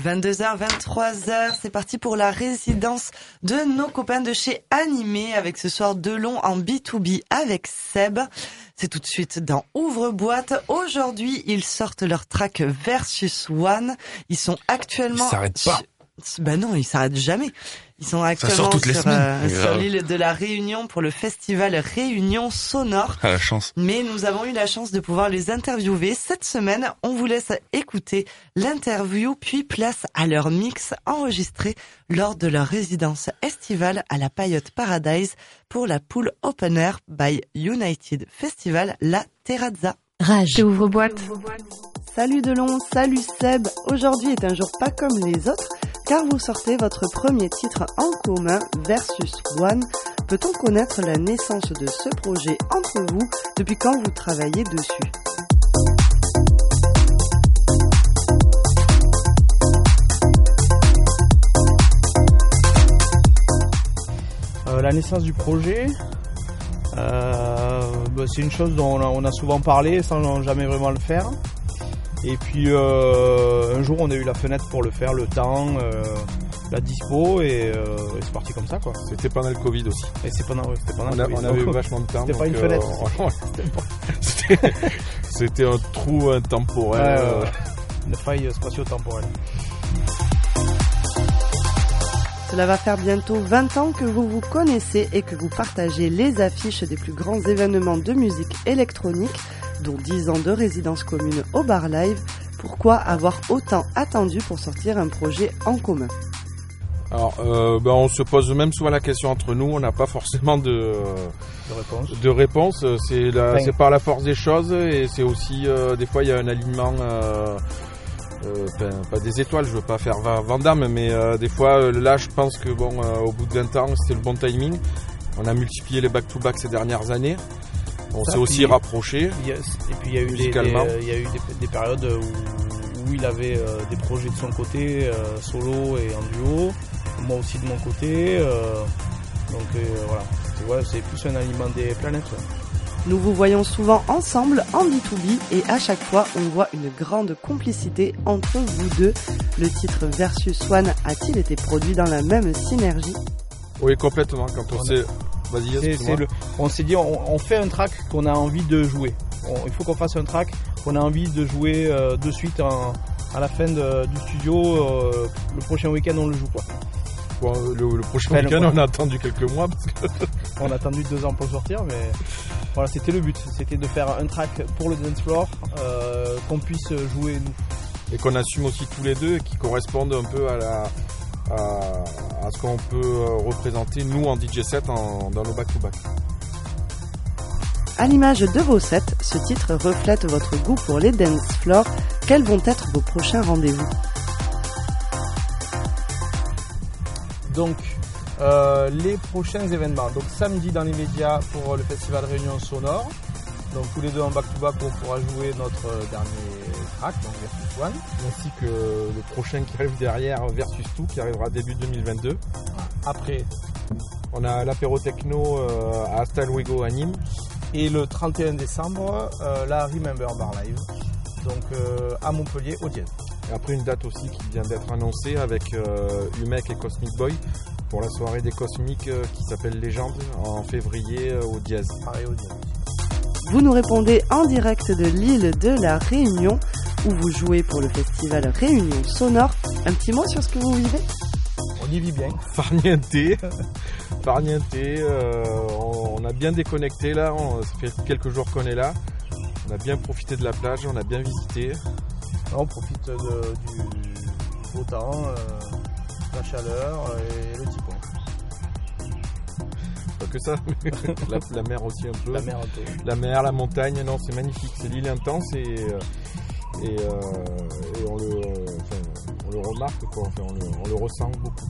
22h, 23h, c'est parti pour la résidence de nos copains de chez Animé avec ce soir Delon en B2B avec Seb. C'est tout de suite dans Ouvre-boîte. Aujourd'hui, ils sortent leur track Versus One. Ils sont actuellement... Ils s'arrêtent pas. Ben non, ils s'arrêtent jamais. Ils sont actuellement sur, euh, sur l'île de la Réunion pour le festival Réunion Sonore. À la chance. Mais nous avons eu la chance de pouvoir les interviewer. Cette semaine, on vous laisse écouter l'interview, puis place à leur mix enregistré lors de leur résidence estivale à la Payotte Paradise pour la pool Open Air by United Festival La Terrazza. Rage. ouvre-boîte. Salut Delon, salut Seb. Aujourd'hui est un jour pas comme les autres, car vous sortez votre premier titre en commun, Versus One. Peut-on connaître la naissance de ce projet entre vous Depuis quand vous travaillez dessus? Euh, la naissance du projet, euh, bah, c'est une chose dont on a, on a souvent parlé sans jamais vraiment le faire. Et puis euh, un jour on a eu la fenêtre pour le faire, le temps, euh, la dispo et, euh, et c'est parti comme ça quoi. C'était pendant le Covid aussi. Et c'est pendant, ouais, c'était pendant On, le a- Covid. on avait Donc, vachement de temps. C'était pas une fenêtre. euh, C'était c'était un trou intemporel. Euh, ouais. Une faille spatio-temporelle. Cela va faire bientôt 20 ans que vous vous connaissez et que vous partagez les affiches des plus grands événements de musique électronique, dont 10 ans de résidence commune au Bar Live. Pourquoi avoir autant attendu pour sortir un projet en commun? Alors, euh, ben, on se pose même souvent la question entre nous. On n'a pas forcément de, De réponse. de réponse. C'est la- Enfin. c'est par la force des choses et c'est aussi euh, des fois il y a un alignement. euh, euh, ben, pas des étoiles, je veux pas faire Va- Van Damme, mais euh, des fois là je pense que bon, euh, au bout de 20 ans c'était le bon timing. On a multiplié les back-to-back ces dernières années. On s'est aussi rapproché. Et puis il y a eu, des, Musicalement. des- euh, il y a eu des, des périodes où, où il avait euh, des projets de son côté, euh, solo et en duo. Moi aussi de mon côté. euh, donc euh, voilà, c'est ouais, plus un aliment des planètes. ouais. Nous vous voyons souvent ensemble en B2B et à chaque fois on voit une grande complicité entre vous deux. Le titre Versus One a-t-il été produit dans la même synergie? Oui, complètement. Quand on On a- s'est. Vas-y, C'est- excuse-moi. c'est le- on s'est dit, on, on fait un track qu'on a envie de jouer. On- il faut qu'on fasse un track qu'on a envie de jouer euh, de suite en- à la fin de- du studio. euh, le prochain week-end, on le joue quoi. Bon, le, le prochain Enfin, week-end, on a attendu quelques mois parce que On a attendu deux ans pour le sortir, mais voilà, c'était le but. C'était de faire un track pour le dance floor euh, qu'on puisse jouer nous. et qu'on assume aussi tous les deux et qui correspondent un peu à la à, à ce qu'on peut euh, représenter nous en DJ set en- dans nos back-to-back. À l'image de vos sets, ce titre reflète votre goût pour les dance floors. Quels vont être vos prochains rendez-vous? Donc, euh, les prochains événements. Donc, samedi dans les médias pour le festival Réunion Sonore. Donc, tous les deux en back-to-back, on pourra jouer notre euh, dernier Ainsi que le prochain qui arrive derrière Versus 2 qui arrivera début 2022. Après, On a l'apéro techno euh, à Style Wego à Nîmes. et le 31 décembre, euh, la Remember Bar Live. Donc, euh, à Montpellier, au Dièse. Et après une date aussi qui vient d'être annoncée avec Umek et Cosmic Boy pour la soirée des Cosmiques qui s'appelle Légende en février au Diaz. Vous nous répondez en direct de l'île de la Réunion où vous jouez pour le festival Réunion Sonore. Un petit mot sur ce que vous vivez? On y vit bien. Farniente, Farniente, euh, on, on a bien déconnecté là, on- ça fait quelques jours qu'on est là. On a bien profité de la plage, on a bien visité. On profite de- du beau temps, euh, la chaleur et le petit pont. Pas que ça, mais la, la mer aussi un peu. La mer un peu. La mer, la montagne, non, c'est magnifique. C'est l'île intense et, euh, et, euh, et on, le, enfin, on le remarque, quoi. Enfin, on, le, on le ressent beaucoup.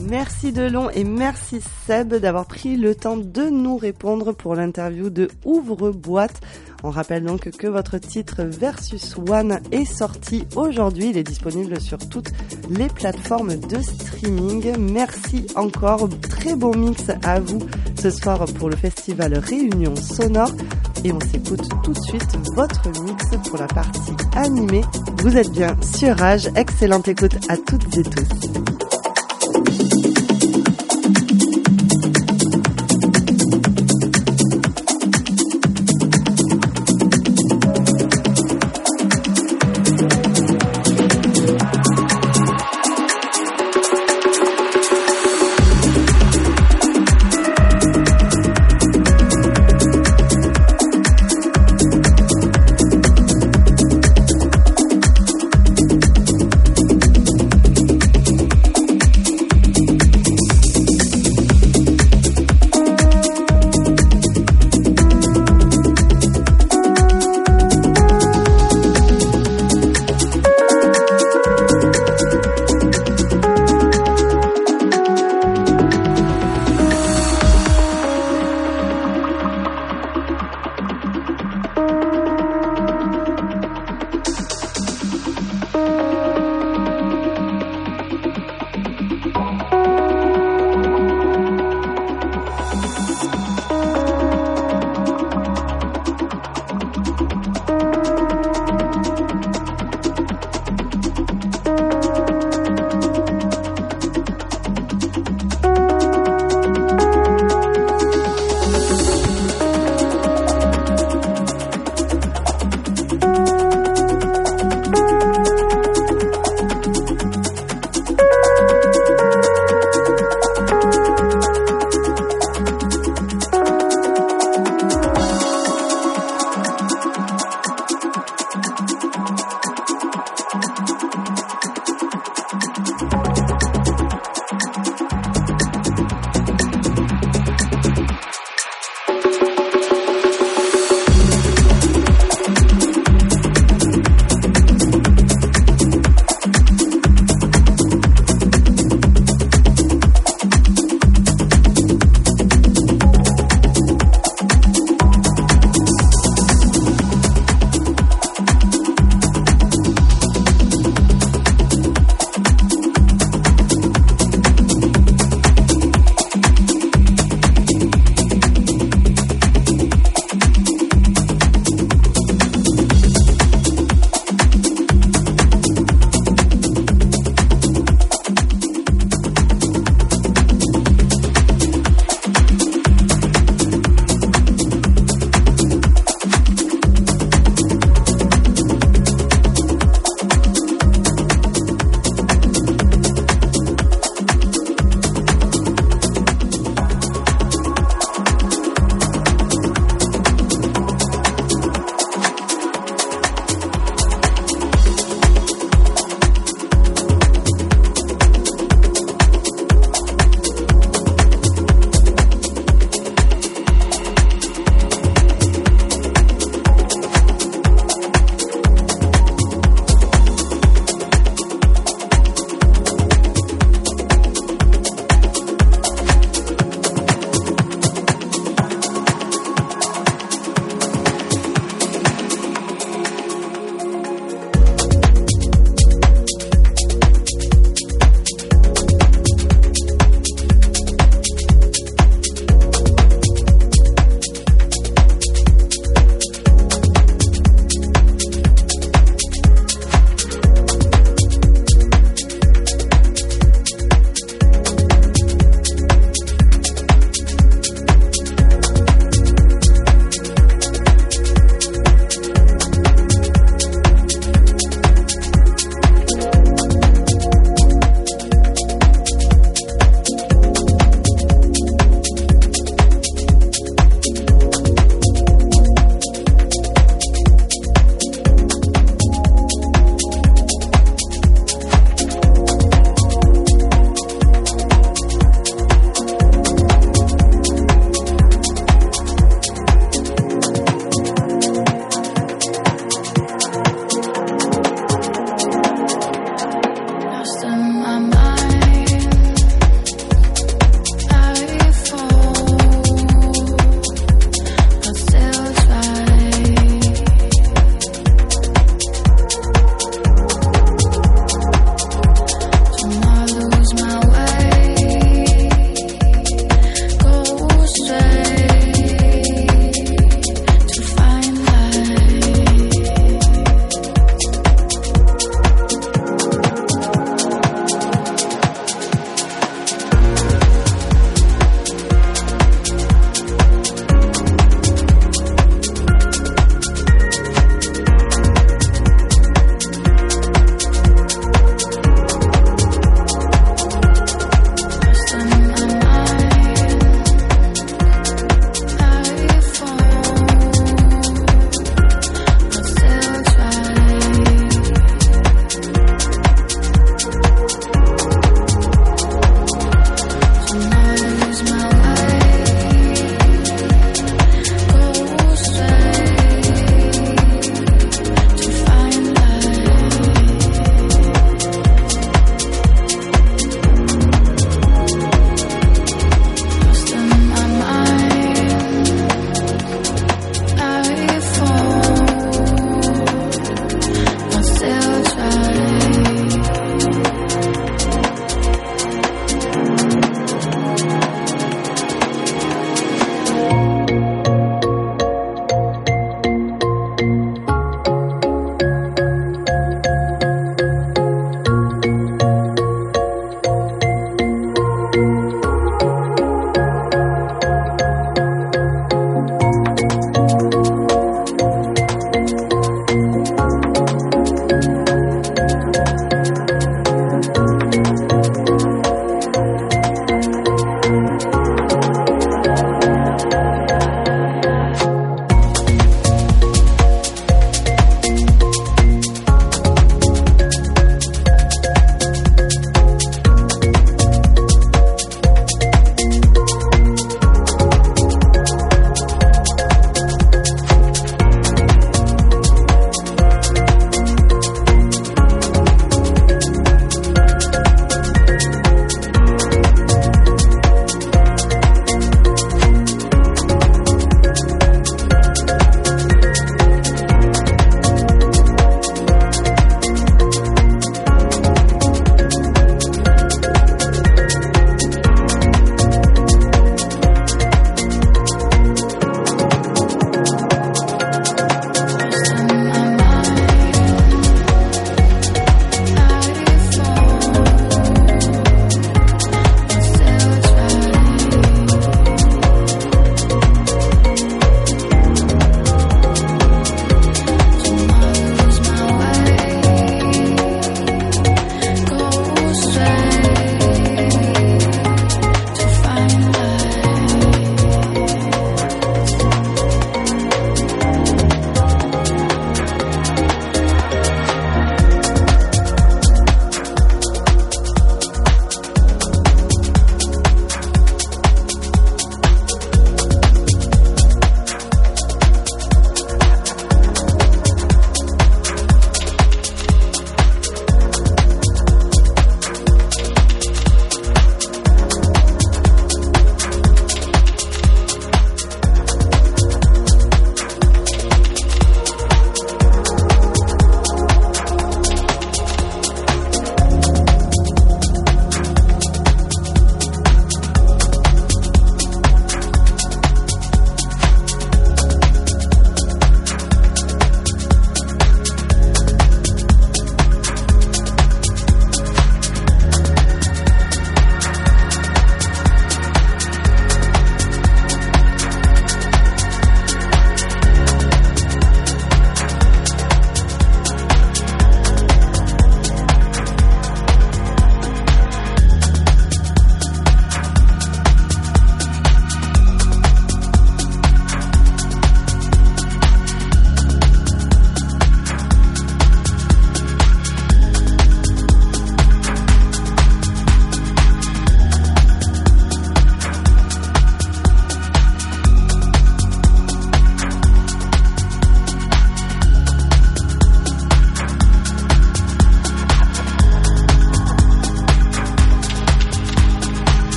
Merci Delon et merci Seb d'avoir pris le temps de nous répondre pour l'interview de Ouvre Boîte. On rappelle donc que votre titre Versus One est sorti aujourd'hui. Il est disponible sur toutes les plateformes de streaming. Merci encore. Très beau mix à vous ce soir pour le festival Réunion Sonore. et on s'écoute tout de suite votre mix pour la partie animée. Vous êtes bien sur Rage, excellente écoute à toutes et tous.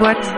Rage.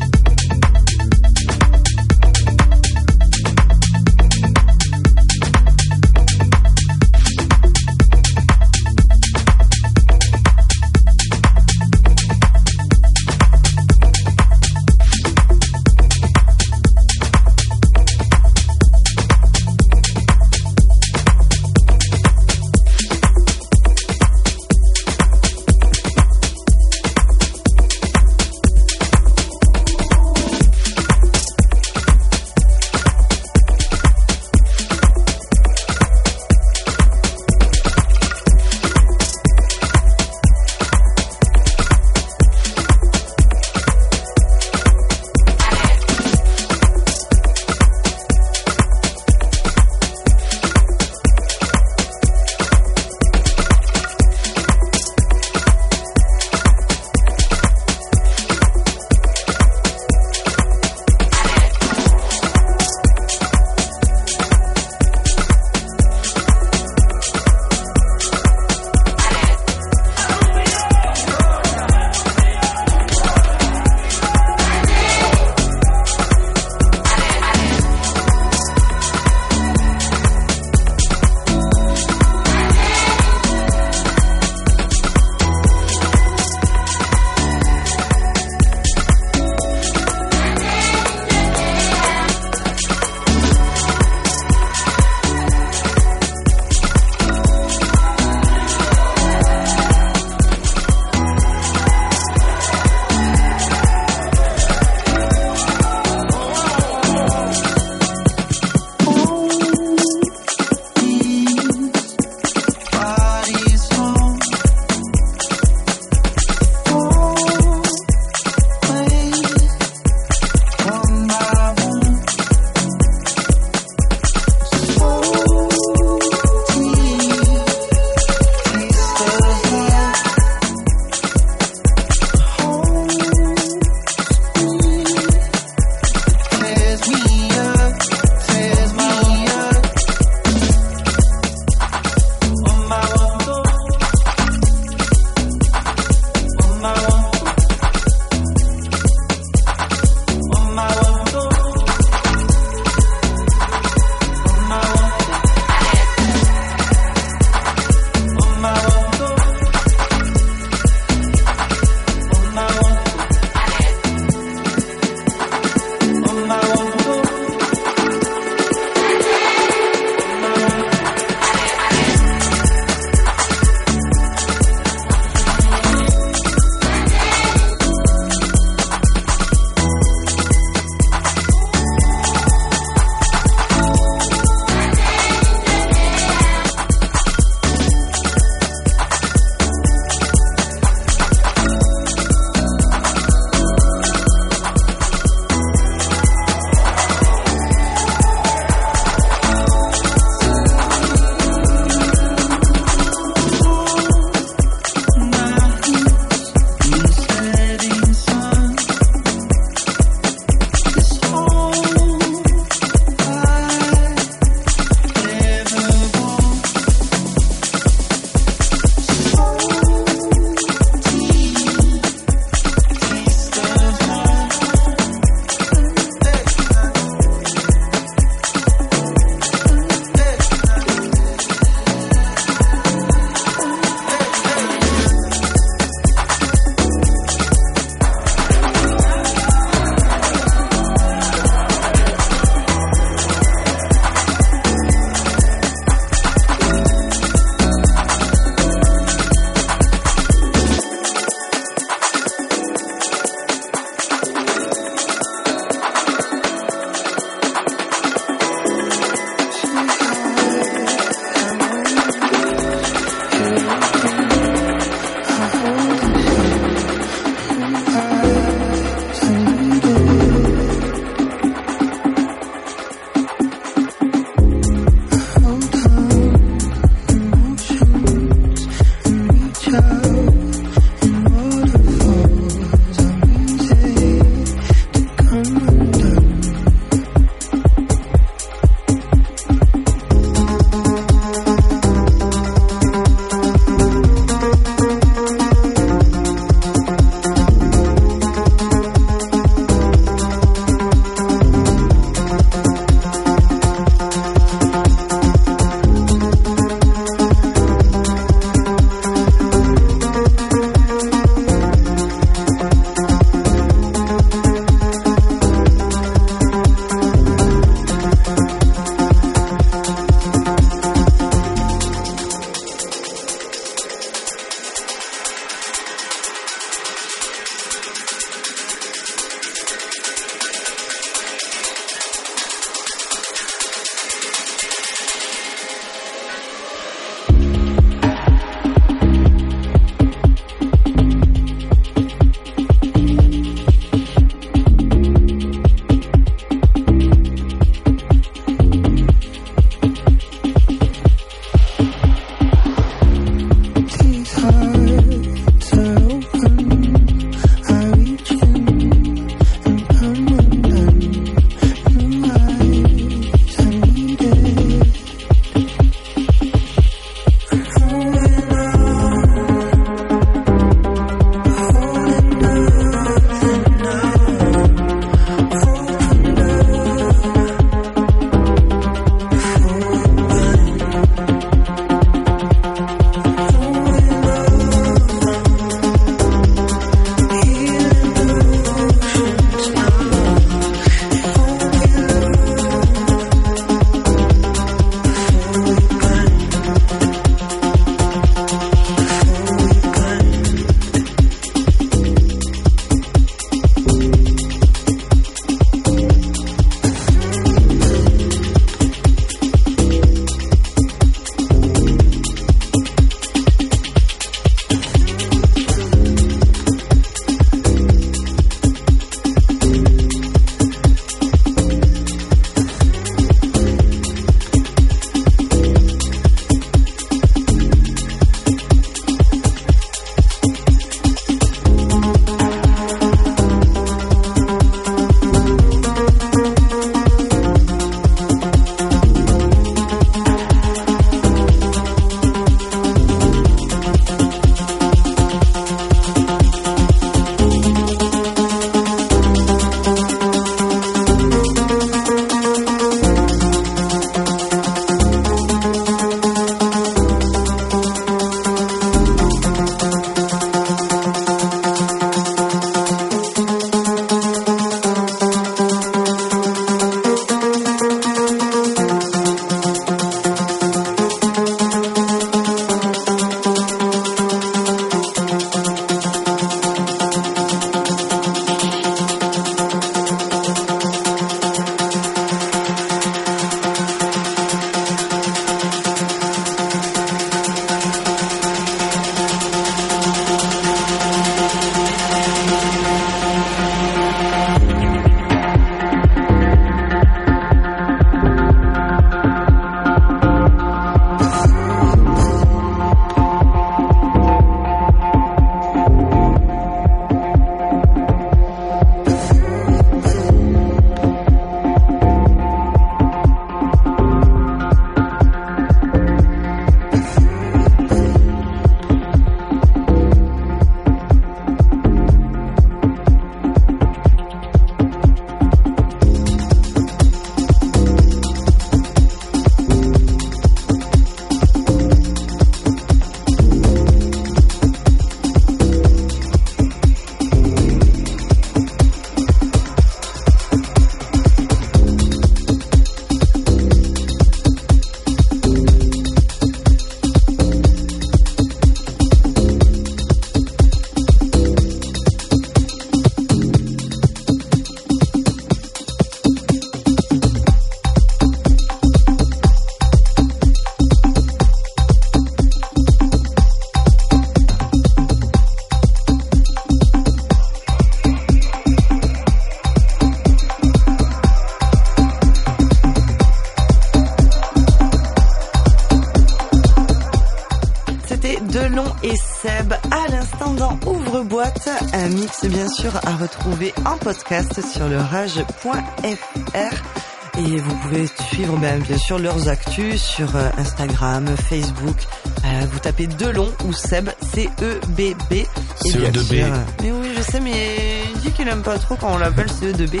Sûr à retrouver en podcast sur le rage.fr. Et vous pouvez suivre ben, bien sûr leurs actus sur euh, Instagram, Facebook. Euh, vous tapez Delon ou Seb, C-E-B-B. Et bien CE2B. sûr, euh, Mais oui, je sais, mais il dit qu'il aime pas trop quand on l'appelle CE2B.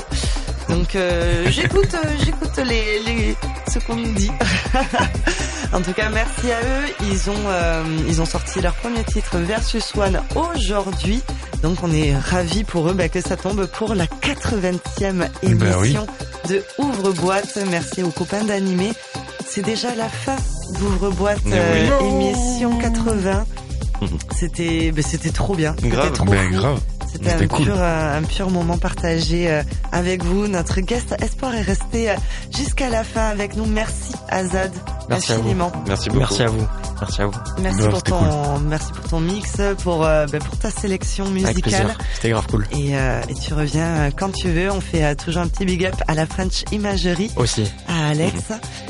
Donc euh, j'écoute, euh, j'écoute les, les ce qu'on nous dit. en tout cas, merci à eux. Ils ont euh, ils ont sorti leur premier titre Versus One aujourd'hui. Donc on est ravis pour eux bah, que ça tombe pour la 80e émission de Ouvre-boîte. Merci aux copains d'animé. C'est déjà la fin d'Ouvre-boîte euh, oui. émission 80. C'était bah, c'était trop bien. C'était Grave. trop Ben grave. C'était un, C'était cool. pur, euh, un pur moment partagé euh, avec vous. Notre guest Espoir est resté euh, jusqu'à la fin avec nous. Merci Azad Merci à vous. infiniment. Merci beaucoup. Merci à vous. Merci à vous. Merci Grave, pour ton merci pour ton mix, pour euh, ben, pour ta sélection Avec musicale. plaisir. C'était grave cool. Et, euh, et tu reviens euh, quand tu veux. On fait euh, toujours un petit big up à la French Imagerie, Aussi. à Alex.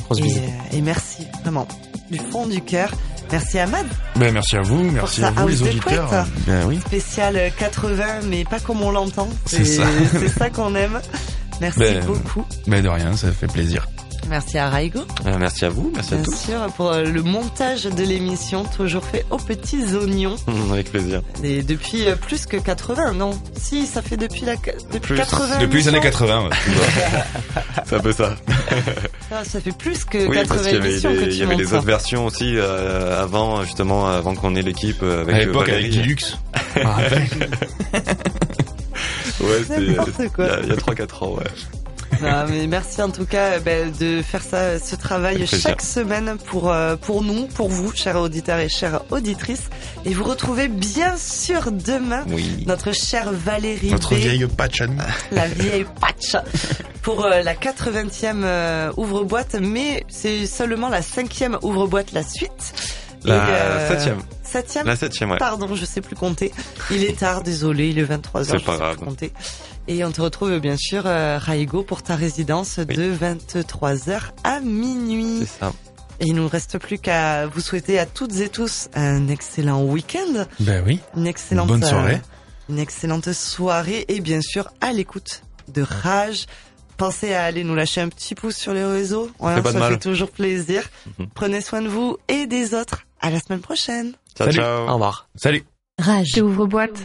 Grosse Et, euh, merci vraiment du fond du cœur. Merci Ahmad, Ben merci à vous, merci à vous les auditeurs. Ben oui. spécial euh, 80, mais pas comme on l'entend. C'est ça. C'est ça qu'on aime. Merci Ben, beaucoup. Ben de rien, ça fait plaisir. Merci à Raigo, Euh, merci à vous, merci à bien tous. sûr, pour euh, le montage de l'émission, toujours fait aux petits oignons. Avec plaisir. Et depuis euh, plus que 80, non Si, ça fait depuis la depuis Plus. 80 Depuis les années émissions. 80. ouais. C'est un peu ça. Ah, ça fait plus que Oui, 80 parce qu'il y avait, émissions que les, tu il y avait montes les ça. autres versions aussi euh, avant, justement, avant qu'on ait l'équipe avec à l'époque avec rappelle. Ouais, c'était il y a, il y a 3-4 ans, ouais. Non, mais merci en tout cas euh, ben, de faire ça, ce travail chaque semaine pour euh, pour nous, pour vous, chers auditeurs et chères auditrices. Et vous retrouvez bien sûr demain Oui. notre chère Valérie Notre B, vieille patch la vieille patch, pour euh, la 80e euh, ouvre-boîte, mais c'est seulement la cinquième ouvre-boîte la suite. La Et, euh, septième. Septième La septième, ouais. Pardon, je sais plus compter. Il est tard, désolé, il est 23h. C'est je pas sais grave. plus compter. Et on te retrouve bien sûr, euh, Raigo, pour ta résidence de 23h à minuit. C'est ça. Et il nous reste plus qu'à vous souhaiter à toutes et tous un excellent week-end, Ben oui. une excellente bonne soirée. euh, une excellente soirée et bien sûr à l'écoute de Rage. Pensez à aller nous lâcher un petit pouce sur les réseaux. Ouais, fait pas de ça mal. fait toujours plaisir. Mhm. Prenez soin de vous et des autres. À la semaine prochaine. Ciao, Salut. ciao. Au revoir. Salut. Rage. J'ouvre boîte.